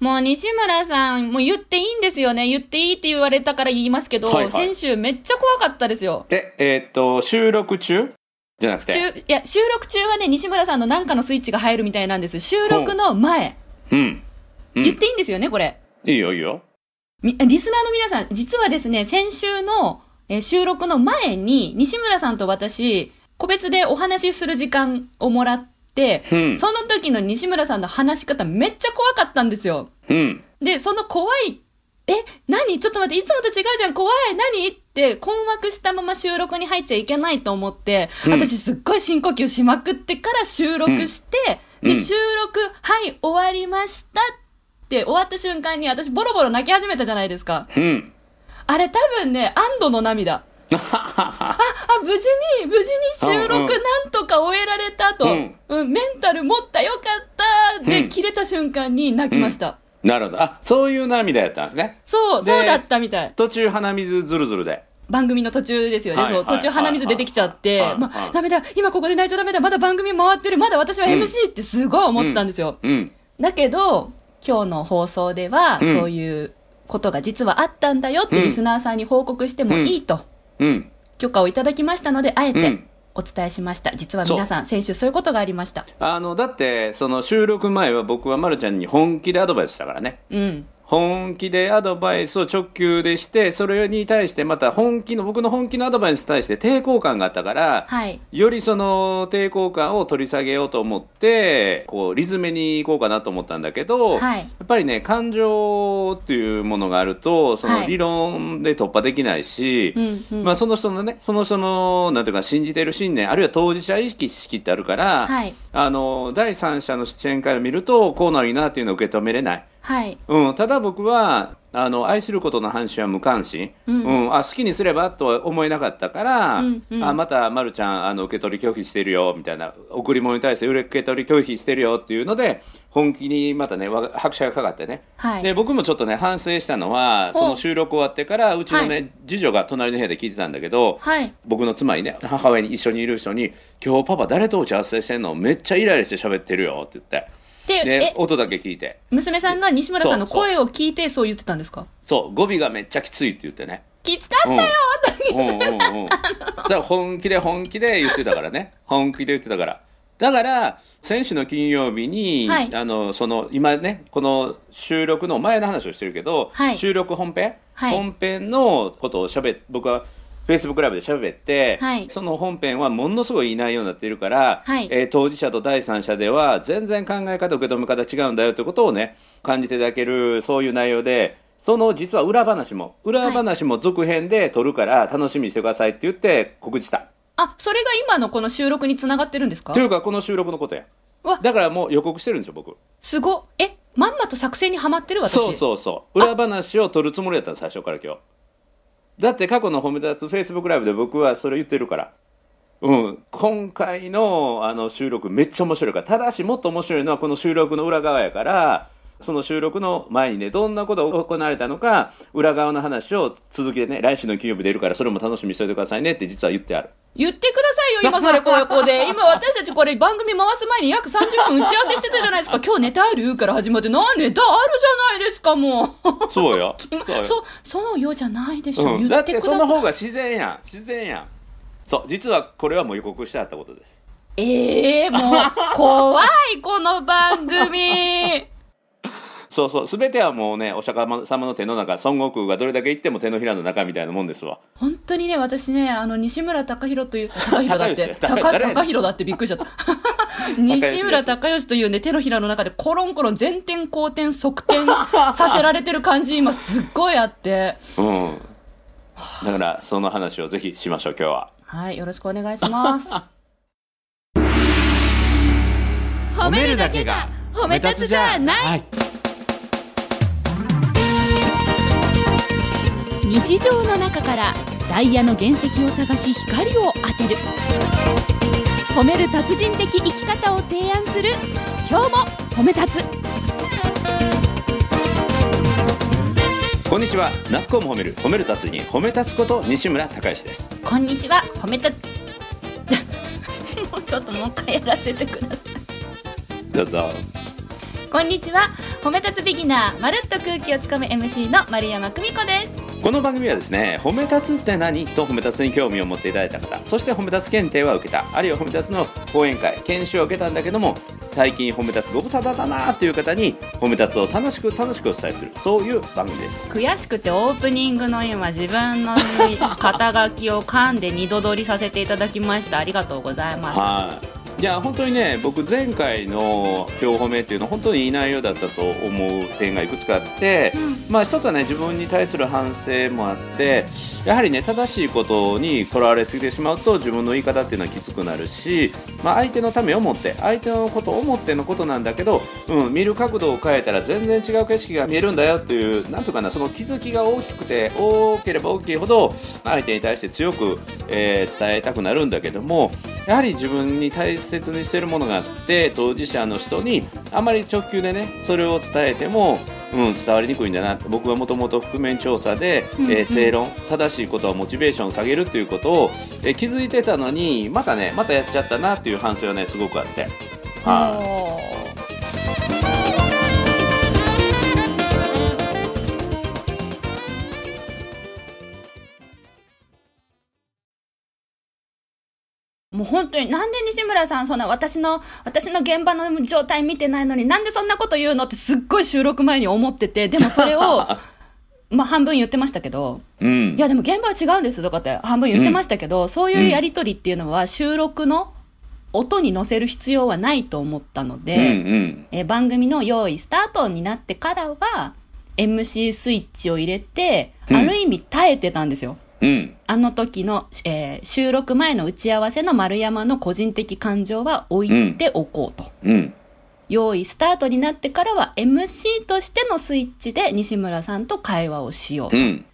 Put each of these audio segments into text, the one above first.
もう西村さん、もう言っていいんですよね。言っていいって言われたから言いますけど、はいはい先週めっちゃ怖かったですよ。え、えーっと、収録中？じゃなくて。収いや、収録中はね、西村さんのなんかのスイッチが入るみたいなんです。収録の前。うん。うん。言っていいんですよね、これ。いいよ、いいよ。みリスナーの皆さん、実はですね、先週の、えー収録の前に、西村さんと私、個別でお話しする時間をもらって、うんその時の西村さんの話し方めっちゃ怖かったんですよ。うん。で、その怖い、え、何？ちょっと待って、いつもと違うじゃん、怖い、何？って困惑したまま収録に入っちゃいけないと思って、うん私すっごい深呼吸しまくってから収録して、で、収録、はい、終わりましたって終わった瞬間に私ボロボロ泣き始めたじゃないですか。うん。あれ多分ね、安堵の涙。あ、無事に、無事に収録うんうんなんとか終えられたと、ううんん、メンタル持ったよかったで、うん切れた瞬間に泣きました。なるほど。あ、そういう涙やったんですね。そう、でそうだったみたい。途中鼻水ずるずるで。番組の途中ですよね。そう、途中鼻水出てきちゃって、まはいダメだ、今ここで泣いちゃダメだ、まだ番組回ってる、まだ私は MC ってすごい思ってたんですよ。うん。だけど、今日の放送では、うんそういうことが実はあったんだよってうんリスナーさんに報告してもいいと、うん。許可をいただきましたので、あえてうんお伝えしました。実は皆さん、先週そういうことがありました。あの、だって、その収録前は僕はまるちゃんに本気でアドバイスしたからね。うん。本気でアドバイスを直球でして、それに対してまた本気の、僕の本気のアドバイスに対して抵抗感があったから、はい。よりその抵抗感を取り下げようと思って、こう、リズムに行こうかなと思ったんだけど、はいやっぱりね、感情っていうものがあると、そはいの理論で突破できないし、うん、うん。まあその人のね、その人の、なんていうか、信じてる信念、あるいは当事者意識ってあるから、はい。あの、第三者の視点から見ると、こうなるなっていうのを受け止めれない。はい。うん、ただ僕はあの愛することの話は無関心、うん。あ好きにすればとは思えなかったから、うんうん。あまた、ま、るちゃんあの受け取り拒否してるよみたいな贈り物に対して受け取り拒否してるよっていうので本気にまたねわ拍車がかかってね、はい。で僕もちょっとね反省したのはその収録終わってからうちのね、は次女が隣の部屋で聞いてたんだけど、はい。僕の妻にね母親に一緒にいる人に「今日パパ誰と打ち合わせしてんの？めっちゃイライラして喋ってるよ」って言ってで、音だけ聞いて。娘さんが西村さんの声を聞いてそう言ってたんですか？そう、語尾がめっちゃきついって言ってね。きつかったようんうんうんうん。じゃあ本気で本気で言ってたからね。本気で言ってたから。だから、先週の金曜日に、はいあの、その、今ね、この収録の前の話をしてるけど、はい収録本編、はい本編のことを喋っ、僕は、Facebook ライブで喋って、はいその本編はものすごいい容になっているから、はいえー当事者と第三者では全然考え方、受け止め方違うんだよということをね、感じていただける、そういう内容で、その実は裏話も、裏話も続編で撮るから楽しみにしてくださいって言って告知した。あ、それが今のこの収録につながってるんですか？というか、この収録のことや。わだからもう予告してるんですよ、僕。すご。え、まんまと作戦にはまってる私。そうそうそう。裏話を撮るつもりだったの、最初から今日。だって過去の褒め立つフェイスブックライブで僕はそれ言ってるから。うん、今回のあの収録めっちゃ面白いから。ただしもっと面白いのはこの収録の裏側やから、その収録の前にね、どんなことが行われたのか、裏側の話を続きでね、来週の金曜日出るから、それも楽しみにしておいてくださいねって実は言ってある。言ってくださいよ、今それこうこうで。今私たちこれ番組回す前に約30分打ち合わせしてたじゃないですか。今日ネタある？から始まって、なネタあるじゃないですか、もう。そうよ。そうよ。そう、そうよじゃないでしょ。うん、だってて言っください。その方が自然やん。自然やん。そう、実はこれはもう予告してあったことです。ええもう、怖い、この番組。そうそう、すべてはもうね、お釈迦様の手の中、孫悟空がどれだけ言っても手のひらの中みたいなもんですわ。本当にね、私ね、あの、西村隆弘という、隆弘だって、高吉高誰高弘だってびっくりしちゃった。西村隆義というね、手のひらの中でコロンコロン前転後転側転させられてる感じ、今すっごいあって。うん。だから、その話をぜひしましょう、今日は。はい、よろしくお願いします。褒めるだけが褒め立つじゃない日常の中からダイヤの原石を探し光を当てる。褒める達人的生き方を提案する。今日も褒め立つ。こんにちは。なっこも褒める、褒める達人、褒め立つこと西村孝之です。こんにちは。褒め立つ。もうちょっともう一回やらせてください。どうぞ。こんにちは。褒め立つビギナーまるっと空気をつかむ MC の丸山久美子ですこの番組はですね褒め立つって何？と褒め立つに興味を持っていただいた方そして褒め立つ検定は受けた。あるいは褒め立つの講演会研修を受けたんだけども最近褒め立つご無沙汰だなという方に褒め立つを楽しく楽しくお伝えする。そういう番組です。悔しくてオープニングの今自分の肩書きを噛んで二度撮りさせていただきました。ありがとうございます。はいいや本当にね僕前回の今日褒めっていうのは本当にいい内容だったと思う点がいくつかあって、うん。まあ一つはね自分に対する反省もあってやはりね正しいことにとらわれすぎてしまうと自分の言い方っていうのはきつくなるし、まあ、相手のためを思って相手のことを思ってのことなんだけど、うん、見る角度を変えたら全然違う景色が見えるんだよっていうなんとかなその気づきが大きくて多ければ大きいほど相手に対して強く、えー伝えたくなるんだけどもやはり自分に大切にしているものがあって当事者の人にあまり直球でねそれを伝えても、うん、伝わりにくいんだなって僕はもともと覆面調査で、うんうん。えー正論正しいことはモチベーションを下げるっていうことを、えー気づいてたのにまたねまたやっちゃったなっていう反省はねすごくあって。はいもう本当になんで西村さんそんな私の私の現場の状態見てないのになんでそんなこと言うのってすっごい収録前に思っててでもそれを まあ半分言ってましたけどうん。いやでも現場は違うんですとかって半分言ってましたけど、そういうやりとりっていうのは収録の音に乗せる必要はないと思ったので、うんうん。えー番組の用意スタートになってからは MC スイッチを入れて、うん。ある意味耐えてたんですよ。うんあの時の、えー収録前の打ち合わせの丸山の個人的感情は置いておこうと。うん。用意スタートになってからは MC としてのスイッチで西村さんと会話をしようと。うん。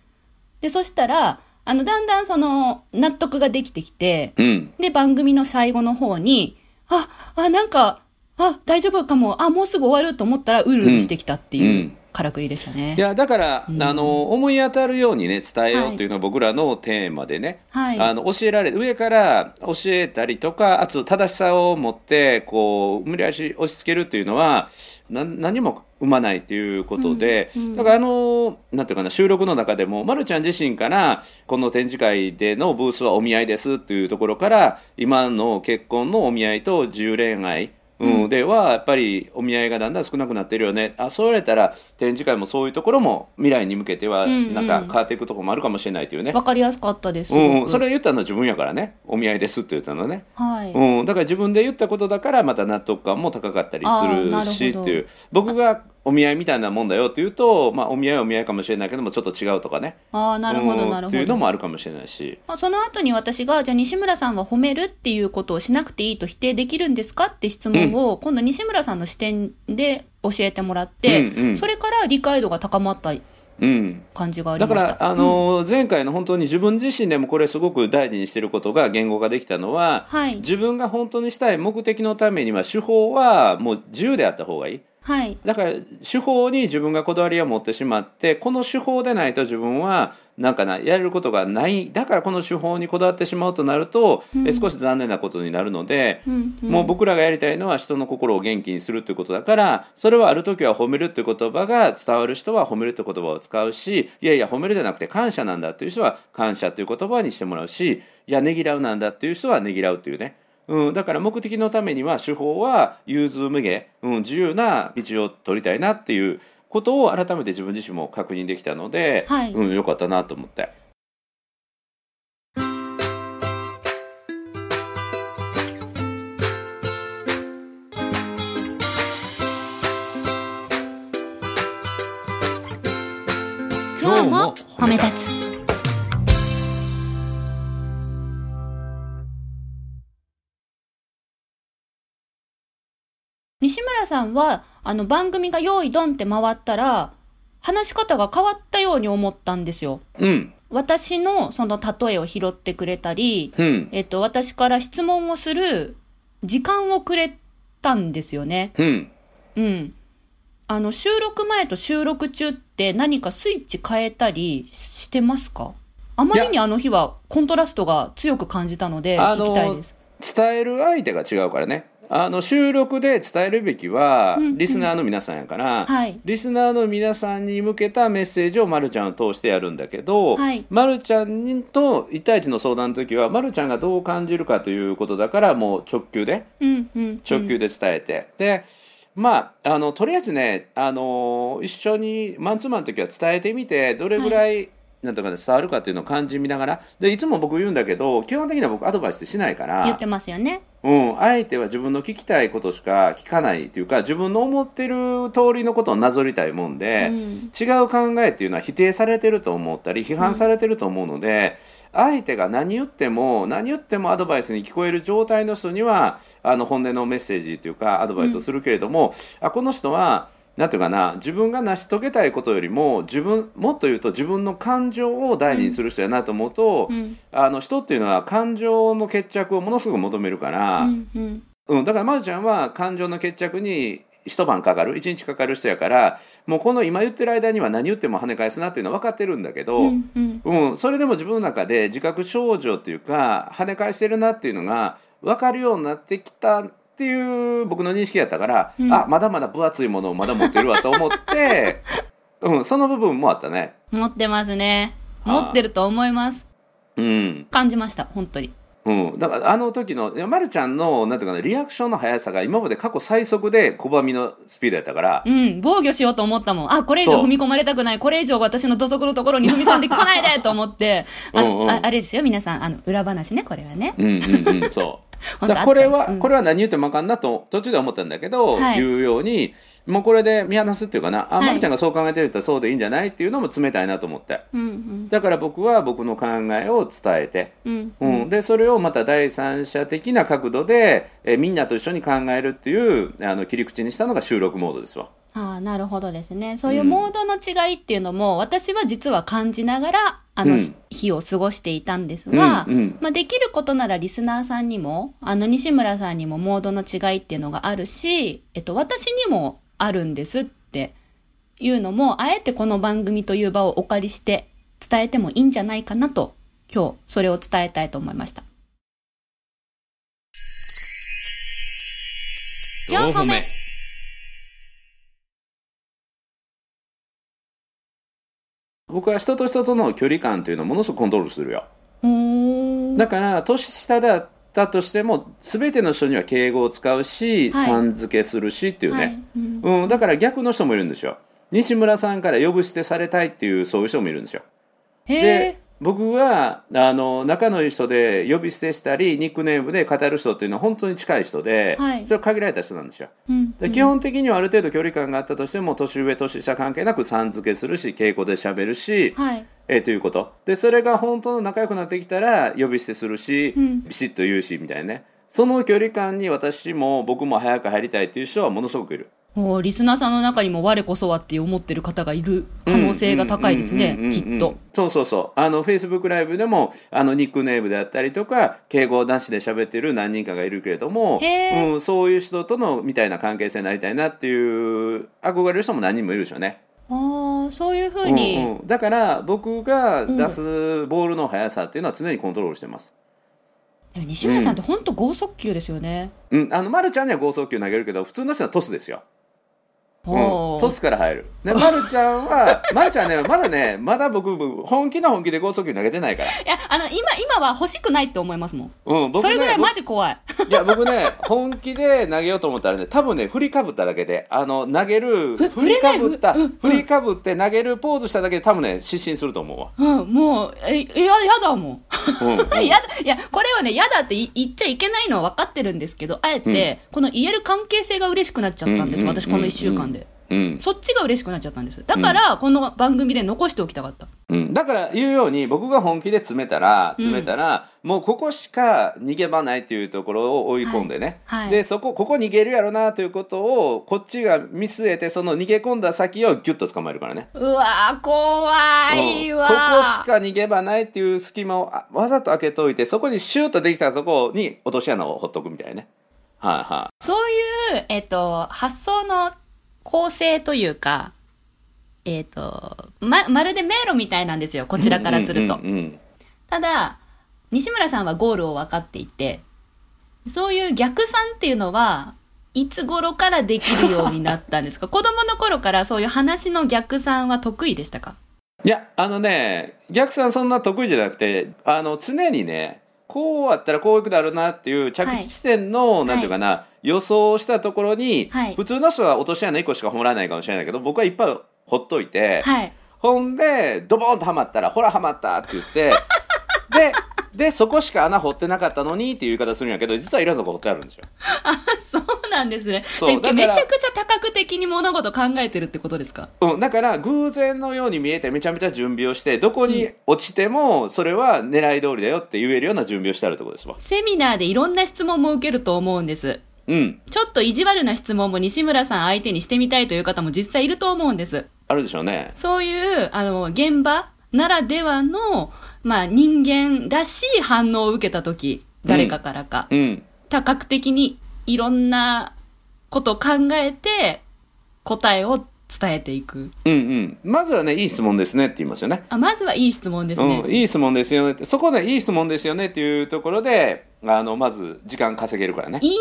で、そしたら、あの、だんだんその、納得ができてきて、うん。で、番組の最後の方に、あ、あ、なんか、あ、大丈夫かも、あ、もうすぐ終わると思ったら、うるうるしてきたってう。いうんからくりでしたね。いやだから、うんあの思い当たるようにね伝えようっていうのは僕らのテーマでね、はい。あの教えられ上から教えたりとかあと正しさを持ってこう無理やり押し付けるっていうのはな何も生まないっていうことで、うんうんだからあのなんていうかな収録の中でも、ま、るちゃん自身からこの展示会でのブースはお見合いですっていうところから今の結婚のお見合いと自由恋愛うん。うん。ではやっぱりお見合いがだんだん少なくなってるよね。あそう言われたら展示会もそういうところも未来に向けてはなんか変わっていくところもあるかもしれないというね、わかりやすかったです。うんうん、それ言ったのは自分やからね。お見合いですって言ったのはね、はい。うん、だから自分で言ったことだからまた納得感も高かったりするしっていう。僕がお見合いみたいなもんだよって言うと、まあ、お見合いはお見合いかもしれないけどもちょっと違うとかねああ、なるほど、うんなるほっていうのもど。あるかもしれないしまあその後に私が、じゃあ西村さんは褒めるっていうことをしなくていいと否定できるんですかって質問を、今度西村さんの視点で教えてもらって、うんうんそれから理解度が高まったうん、感じがありだかました。ら、あのー前回の本当に自分自身でもこれすごく大事にしてることが言語化できたのは、はい。自分が本当にしたい目的のためには手法はもう自由であった方がいい。はい。だから手法に自分がこだわりを持ってしまってこの手法でないと自分はなんかなやれることがない。だからこの手法にこだわってしまうとなると、うん。え少し残念なことになるので、うんん。もう僕らがやりたいのは人の心を元気にするということだからそれはある時は褒めるという言葉が伝わる人は褒めるという言葉を使うしいやいや褒めるじゃなくて感謝なんだっていう人は感謝という言葉にしてもらうしいやねぎらうなんだっていう人はねぎらうというねうん、だから目的のためには手法は融通無下、うん、自由な道を取りたいなっていうことを改めて自分自身も確認できたので、はいうん、よかったなと思って。西村さんは、あの番組が用意ドンって回ったら、話し方が変わったように思ったんですよ。うん、私のその例えを拾ってくれたり、うん、えっと、私から質問をする時間をくれたんですよね。うん。うん。あの、収録前と収録中って何かスイッチ変えたりしてますか？あまりにあの日はコントラストが強く感じたので聞きたいです。伝える相手が違うからねあの収録で伝えるべきはうんうん。リスナーの皆さんやから、はい。リスナーの皆さんに向けたメッセージをまるちゃんを通してやるんだけど、はい。まるちゃんにと1対1の相談の時はまるちゃんがどう感じるかということだからもう直球でうんうん直球で伝えて、でまああのとりあえずねあの一緒にマンツーマンの時は伝えてみてどれぐらい、なんとかね伝わるかっていうのを感じ見ながらでいつも僕言うんだけど基本的には僕アドバイスしないから言ってますよね。うん、相手は自分の聞きたいことしか聞かないっていうか自分の思ってる通りのことをなぞりたいもんで、うん。違う考えっていうのは否定されてると思ったり批判されてると思うので、相手が何言っても何言ってもアドバイスに聞こえる状態の人にはあの本音のメッセージというかアドバイスをするけれども、あこの人はなんていうかな自分が成し遂げたいことよりも自分もっと言うと自分の感情を大事にする人やなと思うと、うんあの人っていうのは感情の決着をものすごく求めるから。うんうんうん、だからまるちゃんは感情の決着に一晩かかる一日かかる人やからもうこの今言ってる間には何言っても跳ね返すなっていうのは分かってるんだけど、ううんんうんそれでも自分の中で自覚症状っていうか跳ね返してるなっていうのが分かるようになってきたっていう僕の認識やったから、うんあまだまだ分厚いものをまだ持ってるわと思って、うん、その部分もあったね。持ってますねはい持ってると思いますうん感じました本当にうん、だからあの時のまるちゃんのなんていうかなリアクションの速さが今まで過去最速で拒みのスピードやったから、うん、防御しようと思ったもん。あ、これ以上踏み込まれたくない。これ以上私の土足のところに踏み込んでこないでと思って。あうんうんああれですよ、皆さん。あの、裏話ね、これはね。うんうんうん、そう。これは、うん。これは何言ってもあかんなと途中で思ったんだけど、はい。言うようにもうこれで見放すっていうかなあ、はい。まるちゃんがそう考えてる人はそうでいいんじゃないっていうのも冷たいなと思って。うんうん。だから僕は僕の考えを伝えて、うん。うん。でそれをまた第三者的な角度でえみんなと一緒に考えるっていうあの切り口にしたのが収録モードですわ。ああ、なるほどですね。そういうモードの違いっていうのも、私は実は感じながら、あの、うん日を過ごしていたんですが、うんうんまあ、できることならリスナーさんにも、あの、西村さんにもモードの違いっていうのがあるし、えっと、私にもあるんですっていうのも、あえてこの番組という場をお借りして伝えてもいいんじゃないかなと、今日、それを伝えたいと思いました。4個目僕は人と人との距離感というのをものすごくコントロールするよ。だから年下だったとしても全ての人には敬語を使うし、はい。さん付けするしっていうね、はい。うん。うん、だから逆の人もいるんですよ。西村さんから呼ぶ捨てされたいっていうそういう人もいるんですよ。へでえ。僕はあの仲のいい人で呼び捨てしたりニックネームで語る人っていうのは本当に近い人で、はい。それは限られた人なんですよ。うんで基本的にはある程度距離感があったとしても年上年下関係なくさん付けするし敬語で喋るし、はい。えーということ。でそれが本当の仲良くなってきたら呼び捨てするし、うんビシッと言うしみたいなね。その距離感に私も僕も早く入りたいっていう人はものすごくいるおーリスナーさんの中にも我こそはって思ってる方がいる可能性が高いですねきっと。そうそうそうあのフェイスブックライブでもあのニックネームであったりとか敬語なしで喋ってる何人かがいるけれども、うん、そういう人とのみたいな関係性になりたいなっていう憧れる人も何人もいるでしょうねああそういうふうに、うんうんだから僕が出すボールの速さっていうのは常にコントロールしてます、でも西村さんって本当剛速球ですよね。うん、あの丸ちゃんには剛速球投げるけど普通の人はトスですよ、トスから入る。で丸ちゃんは 丸ちゃんねまだねまだ僕本気の本気で剛速球投げてないから。いやあの今今は欲しくないって思いますもん。うん、僕ねそれぐらいマジ怖い。いや僕ね本気で投げようと思ったらね多分ね振りかぶっただけであの投げるふ振りかぶった振りかぶって投げるポーズしただけで多分ね失神すると思うわ、うんもうえややだもん。うんうん。やだいやこれはねやだってい言っちゃいけないのは分かってるんですけどあえて、この言える関係性が嬉しくなっちゃったんです、うん私この1週間で。うん。そっちが嬉しくなっちゃったんです。だから、この番組で残しておきたかった。うん、だから言うように僕が本気で詰めたら詰めたら、もうここしか逃げ場ないっていうところを追い込んでね、はいはい。でそこここ逃げるやろなということをこっちが見据えてその逃げ込んだ先をギュッと捕まえるからね。うわー、怖いうん。こわこしか逃げ場ないっていう隙間をあわざと開けといてそこにシューッとできたところに落とし穴をほっとくみたいなね。はいはそういう、えっと、発想の構成というか、えっと、ま、まるで迷路みたいなんですよ、こいちらからすると。ただ、西村さんはゴールを分かっていて、そういう逆算っていうのは、いつ頃からできるようになったんですか？子供の頃からそういう話の逆算は得意でしたか？いやあのね逆算そんな得意じゃなくてあの常にねこうあったらこういうことあるなっていう着地地点の、なんていうかな、予想したところに、はい普通の人は落とし穴1個しか掘らないかもしれないけど僕はいっぱいほっといて、はい。ほんでドボンとはまったら「ほらはまった」って言って ででそこしか穴掘ってなかったのにっていう言い方するんやけど実はいろんなとこ掘ってあるんですよ。あ、そうなんですね。そうじゃあだからめちゃくちゃ多角的に物事考えてるってことですか？うん、だから偶然のように見えてめちゃめちゃ準備をしてどこに落ちてもそれは狙い通りだよって言えるような準備をしてあるところですわ。セミナーでいろんな質問も受けると思うんです。うん、ちょっと意地悪な質問も西村さん相手にしてみたいという方も実際いると思うんです。あるでしょうね。そういう、あの、現場ならではの、まあ、人間らしい反応を受けたとき、誰かからか、うん多角的にいろんなことを考えて、答えを伝えていく。うんうん、まずはねいい質問ですねって言いますよね。あ、まずはいい質問ですね。うん、いい質問ですよねってそこでいい質問ですよねっていうところであのまず時間稼げるからね。言いな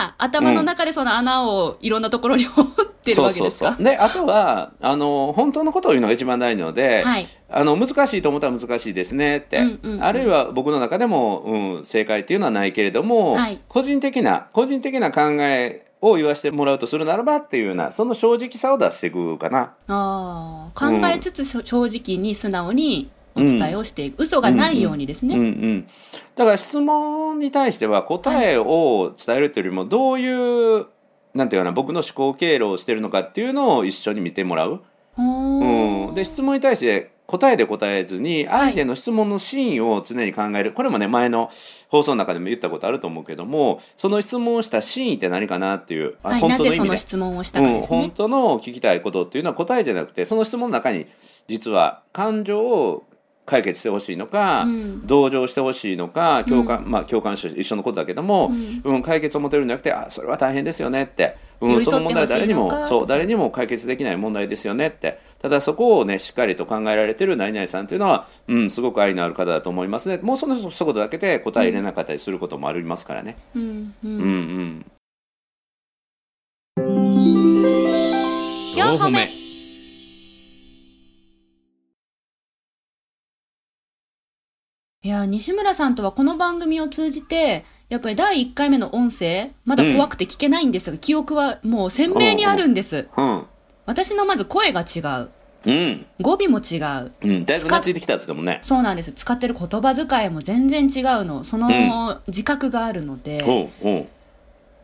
がら、頭の中でその穴をいろんなところに掘ってるわけですか？そうそうそう。であとはあの本当のことを言うのが一番なので、はい。あの難しいと思ったら難しいですねって、うんうんうん。あるいは僕の中でも、うん、正解っていうのはないけれども、はい。個人的な個人的な考えを言わせてもらうとするならばっていうようなその正直さを出していくかな。ああ、考えつつしょ正直に素直にお伝えをしていく。嘘がないようにですね。うんうん、だから質問に対しては答えを伝えるというよりもどういうなんていうかな僕の思考経路をしてるのかっていうのを一緒に見てもらう。うん、で質問に対して答えで答えずに相手の質問の真意を常に考える、これもね前の放送の中でも言ったことあると思うけどもその質問をした真意って何かなっていう、あはい、本なぜその当の意味で。質問をしたかうん。本当の聞きたいことっていうのは答えじゃなくてその質問の中に実は感情を解決してほしいのか、うん。同情してほしいのか共感、まあ共感して一緒のことだけども、うん。うん解決を求めるんじゃなくてあそれは大変ですよねって、うん、その問題は誰にもそう誰にも解決できない問題ですよねって。ただそこをねしっかりと考えられてる何々さんというのは、うん、すごく愛のある方だと思いますね。もうその一言だけで答え入れなかったりすることもありますからね。うん。ううんん。うん4いや、西村さんとはこの番組を通じて、やっぱり第1回目の音声、まだ怖くて聞けないんですが、記憶はもう鮮明にあるんです。うん私のまず声が違う。うん語尾も違う。うん、だいぶ懐いてきたっつってもね。そうなんです。使ってる言葉遣いも全然違うの。その自覚があるので、おうおう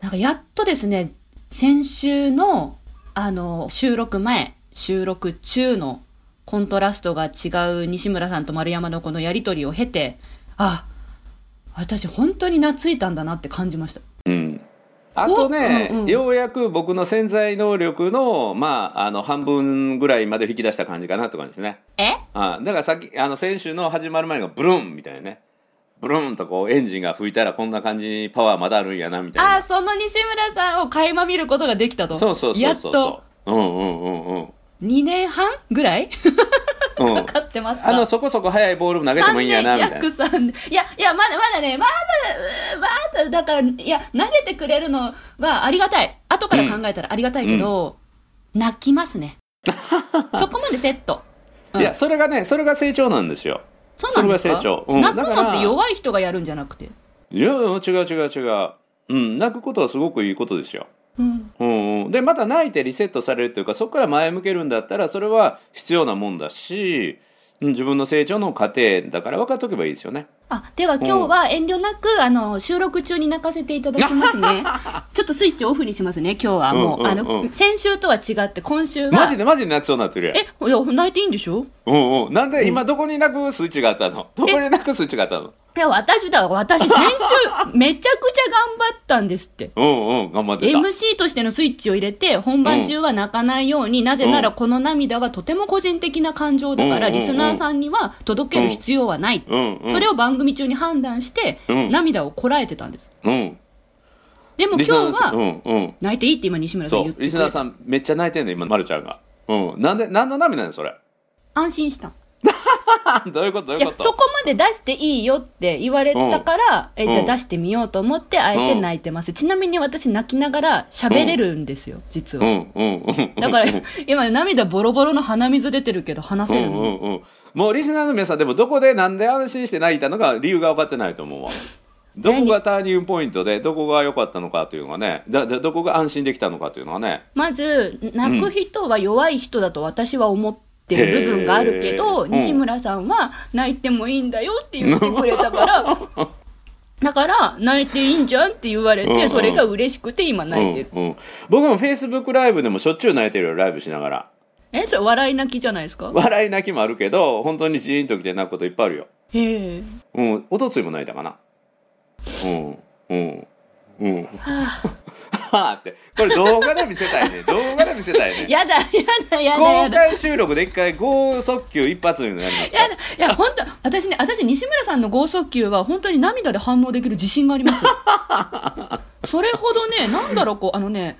なんかやっとですね、先週の、あの、収録前、収録中のコントラストが違う西村さんと丸山のこのやりとりを経て、あ、私本当に懐いたんだなって感じました。うん。あとね、うんうん。ようやく僕の潜在能力の、まあ、あの半分ぐらいまで引き出した感じかなって感じですね。え？あだからさっきあの先週の始まる前がブルンみたいなね。ブルンとこうエンジンが吹いたらこんな感じにパワーまだあるんやなみたいな。あ、その西村さんを垣間見ることができたと。そうそうそうそう。やっと、うんうんうんうん2年半ぐらい？うん。かかってますか？あのそこそこ速いボール投げてもいいんやなみたいな。約3年。いや、いや、まだまだね、まだ、まだ、だから、いや、投げてくれるのはありがたい。後から考えたらありがたいけど、泣きますね。そこまでセット。うん。いやそれがねそれが成長なんですよ。そうなんですか？それが成長。うん。泣くのって弱い人がやるんじゃなくて？いや違う違う違う。うん。泣くことはすごくいいことですようん。うんうん、でまた泣いてリセットされるというかそこから前向けるんだったらそれは必要なもんだし、うん、自分の成長の過程だから分かっておけばいいですよね。あ、では今日は遠慮なく、あの、収録中に泣かせていただきますね。ちょっとスイッチオフにしますね、今日はもう。うんうんうんあの、先週とは違って今週は。マジでマジで泣きそうになってるやん。え、いや、泣いていいんでしょ？うんうん、なんで今どこに泣くスイッチがあったの？どこに泣くスイッチがあったの？いや、私だ、私先週、めちゃくちゃ頑張ったんですって。うんうん頑張ってた。MC としてのスイッチを入れて、本番中は泣かないように、なぜならこの涙はとても個人的な感情だから、うんリスナーさんには届ける必要はない。うんうん、それを番組中に判断して、うん涙をこらえてたんです。うん、でも今日は、うんうん、泣いていいって今西村さんそ言ってリスナーさんめっちゃ泣いてんね今まるちゃんが。うん、なんで何の涙なのそれ。安心した。どういうこと？どういうこ、と？そこまで出していいよって言われたから、え、じゃあ出してみようと思って、あえて泣いてます。ちなみに私泣きながら喋れるんですよ、実は。うんうんうん。だから、今涙ボロボロの鼻水出てるけど話せるの。うんうんうん。もうリスナーの皆さんでもどこでなんで安心して泣いたのか理由が分かってないと思うわ。どこがターニングポイントでどこが良かったのかというのがねだだどこが安心できたのかというのはねまず、泣く人は弱い人だと私は思ってる部分があるけど、西村さんは泣いてもいいんだよって言ってくれたから、だから、泣いていいんじゃんって言われて、それが嬉しくて今泣いてる。うんうん、僕もフェイスブックライブでもしょっちゅう泣いてるよライブしながら。え、それ笑い泣きじゃないですか？笑い泣きもあるけど本当にジーンときて泣くこといっぱいあるよ。へえ。うん。おとついも泣いたかな。うん。うん。うん。ははあって。これ動画で見せたいね。動画で見せたいね。やだ、やだ、やだ、公やだ。開収録で一回剛速球一発になりますかやだ、いや、本当私ね、私、西村さんの剛速球は本当に涙で反応できる自信があります。それほどね、なんだろう、こう、あのね、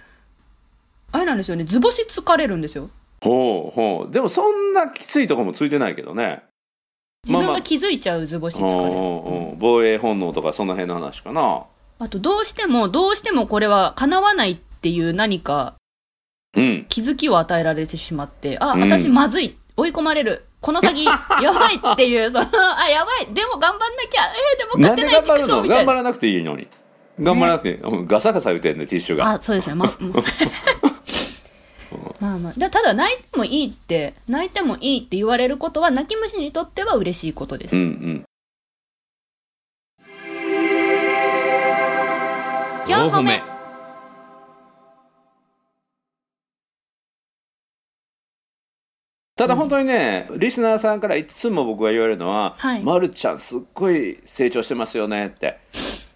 あれなんですよね、図星疲れるんですよ。ほうほう。でもそんなきついとこもついてないけどね。自分が気づいちゃう図星疲れ。る。防衛本能とかその辺の話かなあと、どうしても、どうしてもこれは叶わないっていう何かうん。気づきを与えられてしまって、あ、うん。私まずい、追い込まれる、この先、やばいっていう、その、あ、やばい、でも頑張んなきゃ、えーでも勝てない頑張るの？畜生みたいな。頑張らなくていいのに。頑張らなくていい、うんガサガサ言うてんねティッシュが。あ、そうですね。ま、まあまあ。だただ、泣いてもいいって、泣いてもいいって言われることは、泣き虫にとっては嬉しいことです。うんうん4歩目。ただ本当にね、リスナーさんからいつも僕が言われるのは、はいまるちゃんすっごい成長してますよねって。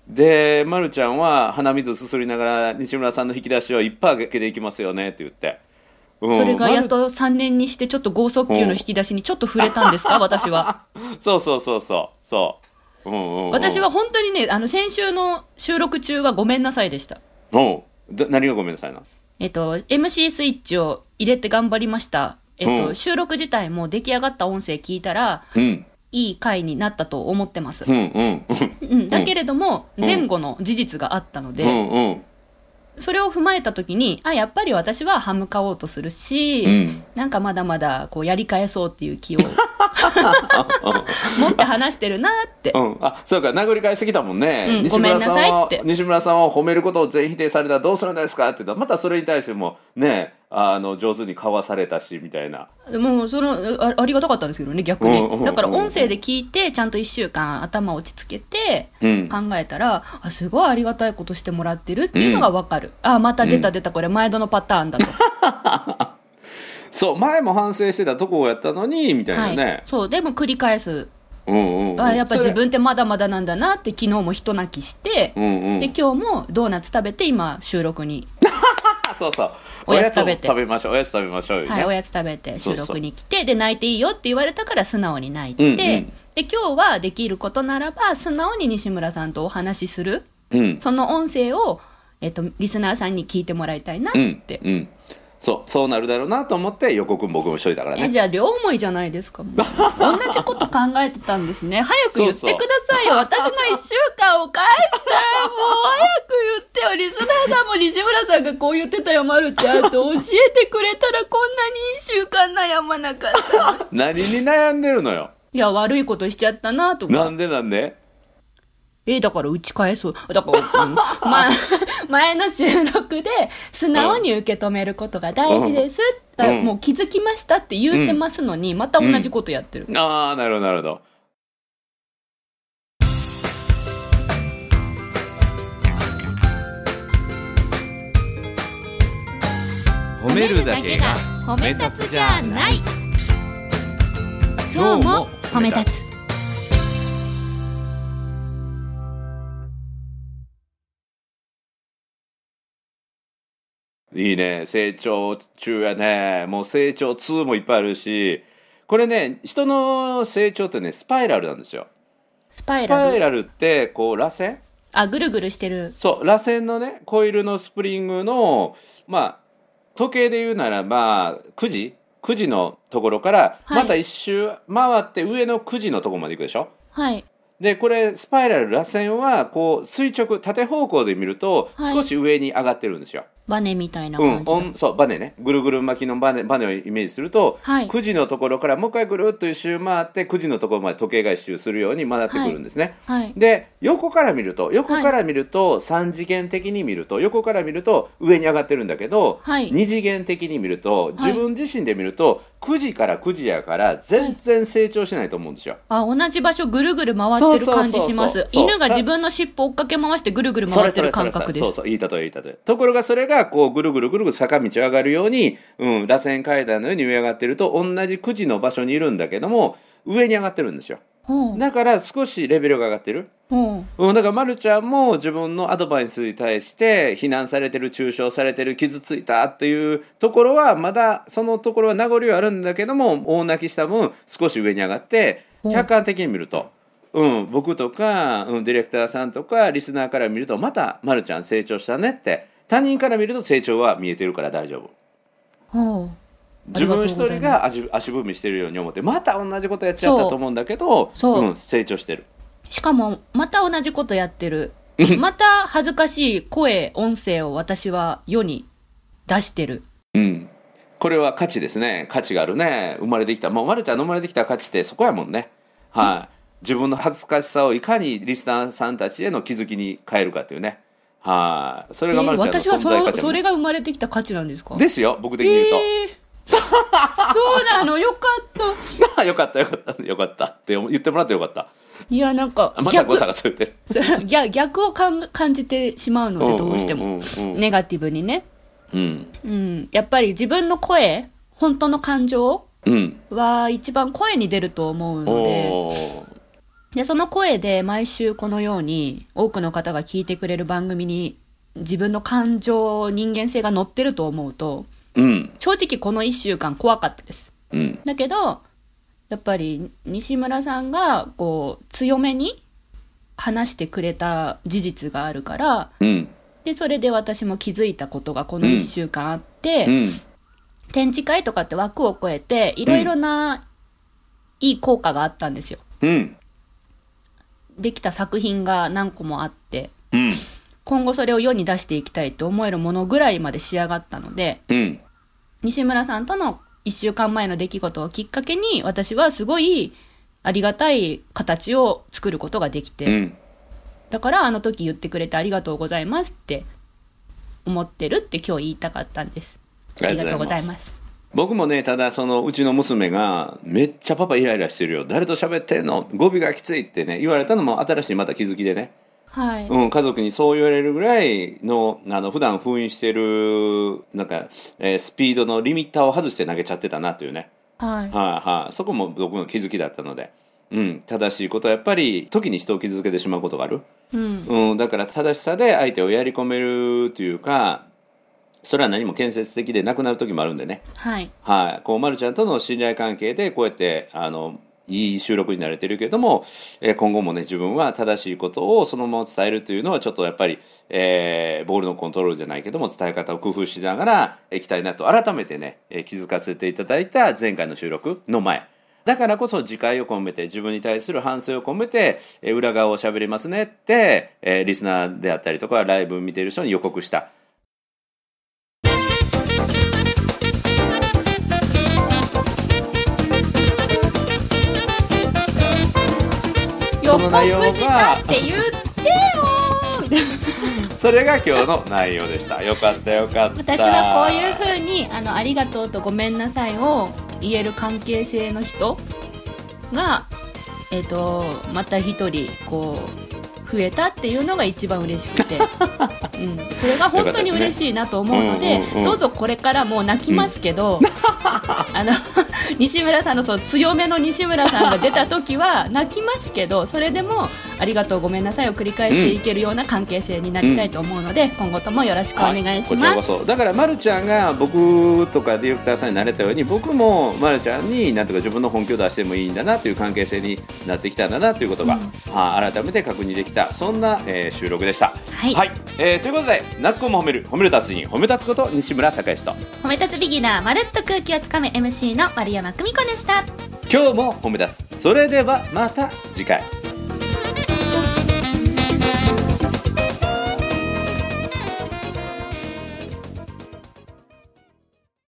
で、まるちゃんは鼻水すすりながら西村さんの引き出しをいっぱい開けていきますよねって言って。うんそれがやっまと3年にして、ちょっと剛速球の引き出しにちょっと触れたんですか？私は。る そうそうそうそう。そう。うんうんうん私は本当にね、あの、先週の収録中はごめんなさいでした。うん。だ何がごめんなさいな。えっと、MC スイッチを入れて頑張りました。えっと、うん収録自体も出来上がった音声聞いたら、うん。いい回になったと思ってますう。んうん。うん、だけれども、うん前後の事実があったので、うんうん。それを踏まえたときに、あ、やっぱり私は歯向かおうとするし、うん。なんかまだまだこうやり返そうっていう気を 持って話してるなって。うん、あそうか殴り返してきたもんね、うん西村さんごめんなさいっては西村さんを褒めることを全否定されたらどうするんですかって言ったらまたそれに対してもねあの上手にかわされたしみたいなもうそのあありがたかったんですけどね、逆にうんうんうん。だから音声で聞いて、ちゃんと一週間頭落ち着けて、うん考えたら、あ、すごいありがたいことしてもらってるっていうのがわかる。あ、また出た出た、これ前度のパターンだと。そう前も反省してたとこをやったのにみたいは。ない。ね、そう、でも繰り返す。うんうんうん、あ、やっぱ自分ってまだまだなんだなって昨日も一泣きして、うんうん。で、今日もドーナツ食べて今収録に、あそうそう。おやつ食べて。おやつを食べましょうおやつ食べましょうよね、はい、おやつ食べて収録に来て、で、泣いていいよって言われたから素直に泣いて、うんうん。で、今日はできることならば素直に西村さんとお話しする、うん。その音声を、えっと、リスナーさんに聞いてもらいたいなっうんて。うんそうそうなるだろうなと思って予告僕もしといたからえ、ねじゃあ両思いじゃないですか。もう同じこと考えてたんですね。早く言ってくださいよ。私の一週間を返して。もう早く言ってよ。リスナーさんも西村さんがこう言ってたよ、まるちゃんと教えてくれたらこんなに一週間悩まなかった。何に悩んでるのよいや、悪いことしちゃったなとか。なんでなんで？え、だから打ち返そう。だから、うん。ま、前の収録で素直に受け止めることが大事です。だうん。もう気づきましたって言ってますのに、また同じことやってる。ああなるほどなるほど。褒めるだけが褒め立つじゃない。今日も褒め立ついいね。成長中やね。もう成長2もいっぱいあるし。これね人の成長ってねスパイラルなんですよ。スパイスパラルイラルってこう螺旋？あぐるぐるしてる。そう螺旋のねコイルのスプリングのまあ時計で言うならば9時9時のところからはい。また一周回って上の9時のところまで行くでしょ、はい。でこれスパイラル螺旋はこう垂直縦方向で見るとはい。少し上に上がってるんですよ、バネみたいなうん感じだ。オンそうバネね。ぐるぐる巻きのバネバネをイメージすると、はい。9時のところからもう一回ぐるっと一周回って9時のところまで時計が一周するように回ってくるんですね、はい。で横から見ると横から見ると、3次元的に見ると横から見ると上に上がってるんだけど、はい。2次元的に見るとはい。自分自身で見ると、9時から9時やから全然成長しないと思うんですよ。あ、同じ場所ぐるぐる回ってる感じします。犬が自分の尻尾追っかけ回してぐるぐる回ってる感覚です。そうそういい例えいい例えところがそれがこうぐるぐるぐるぐる坂道を上がるように、うん、螺旋階段のように上上がってると同じ9時の場所にいるんだけども上に上がってるんですよ。だから少しレベルが上がってるほう。うん、だから、ま、るちゃんも自分のアドバイスに対して非難されてる中傷されてる傷ついたっていうところはまだそのところは名残はあるんだけども大泣きした分少し上に上がってうん客観的に見ると、うん、僕とか、うん、ディレクターさんとかリスナーから見るとまた、ま、るちゃん成長したねって他人から見ると成長は見えてるから大丈夫。自分一人が足足踏みしてるように思ってまた同じことやっちゃったと思うんだけどそうそうん成長してる。しかも、また同じことやってる。また恥ずかしい声、音声を私は世に出してる。うん。これは価値ですね。価値があるね。生まれてきた。もう、まるちゃんの生まれてきた価値ってそこやもんね。はい。自分の恥ずかしさをいかにリスナーさんたちへの気づきに変えるかっていうね。はい。それがちゃんの私は存在価値そそれが生まれてきた価値なんですか？ですよ、僕的に言うと。えーそうなの よかった。よかったよかったよかったって言ってもらってよかった。いや、なんかあ、また誤逆差がついてる。逆逆をかん感じてしまうので、どうしても。ネガティブにね。うん。うん。やっぱり自分の声、本当の感情うん。は一番声に出ると思うので、で、その声で毎週このように多くの方が聞いてくれる番組に自分の感情、人間性が乗ってると思うと、うん。正直この一週間怖かったです。うん。だけど、やっぱり西村さんがこう強めに話してくれた事実があるから、うん。で、それで私も気づいたことがこの一週間あって、うん。展示会とかって枠を超えて、いろいろないい効果があったんですよ。うん。できた作品が何個もあって、うん。今後それを世に出していきたいと思えるものぐらいまで仕上がったので、うん。西村さんとの一週間前の出来事をきっかけに、私はすごいありがたい形を作ることができて、うん。だからあの時言ってくれてありがとうございますって思ってるって今日言いたかったんです。ありがとうございます。僕もねただそのうちの娘が「めっちゃパパイライラしてるよ。誰と喋ってんの？語尾がきつい」ってね言われたのも新しいまた気づきでね、はい。うん、家族にそう言われるぐらいのあの普段封印してるなんか、えースピードのリミッターを外して投げちゃってたなというね。はい。はいはい。そこも僕の気づきだったので、うん、正しいことはやっぱり時に人を傷つけてしまうことがある、うん。うん、だから正しさで相手をやり込めるというかそれは何も建設的でなくなる時もあるんでねはい。はい、こう、ま、るちゃんとの信頼関係でこうやってあのいい収録になれてるけども、えー今後もね自分は正しいことをそのまま伝えるというのはちょっとやっぱり、えーボールのコントロールじゃないけども伝え方を工夫しながらいきたいなと改めてね、えー気づかせていただいた前回の収録の前だからこそ自戒を込めて自分に対する反省を込めて、えー裏側を喋りますねって、えーリスナーであったりとかライブ見てる人に予告した。その内容がしたって言ってよ。それが今日の内容でした。よかったよかった。私はこういうふうにあの「ありがとう」と「ごめんなさい」を言える関係性の人が、えっとまた一人こう増えたっていうのが一番嬉しくて、うん、それが本当に嬉しいなと思うのでね。うんうんうん。どうぞこれからもう泣きますけど、あの西村さんのそう強めの西村さんが出た時は泣きますけどそれでも「ありがとうごめんなさい」を繰り返していけるような関係性になりたいと思うので、今後ともよろしくお願いしはい、こちらます。こそだから、ま、るちゃんが僕とかディレクターさんになれたように僕もまるちゃんになんとか自分の本気を出してもいいんだなという関係性になってきたんだなということが、は改めて確認できたそんな、えー収録でした。はいえーということで「なっこも褒める褒める達人褒め立つこと西村孝之と褒め立つビギナーまるっと空気をつかむ MC の丸山久美子でした。今日も褒め立つそれではまた次回。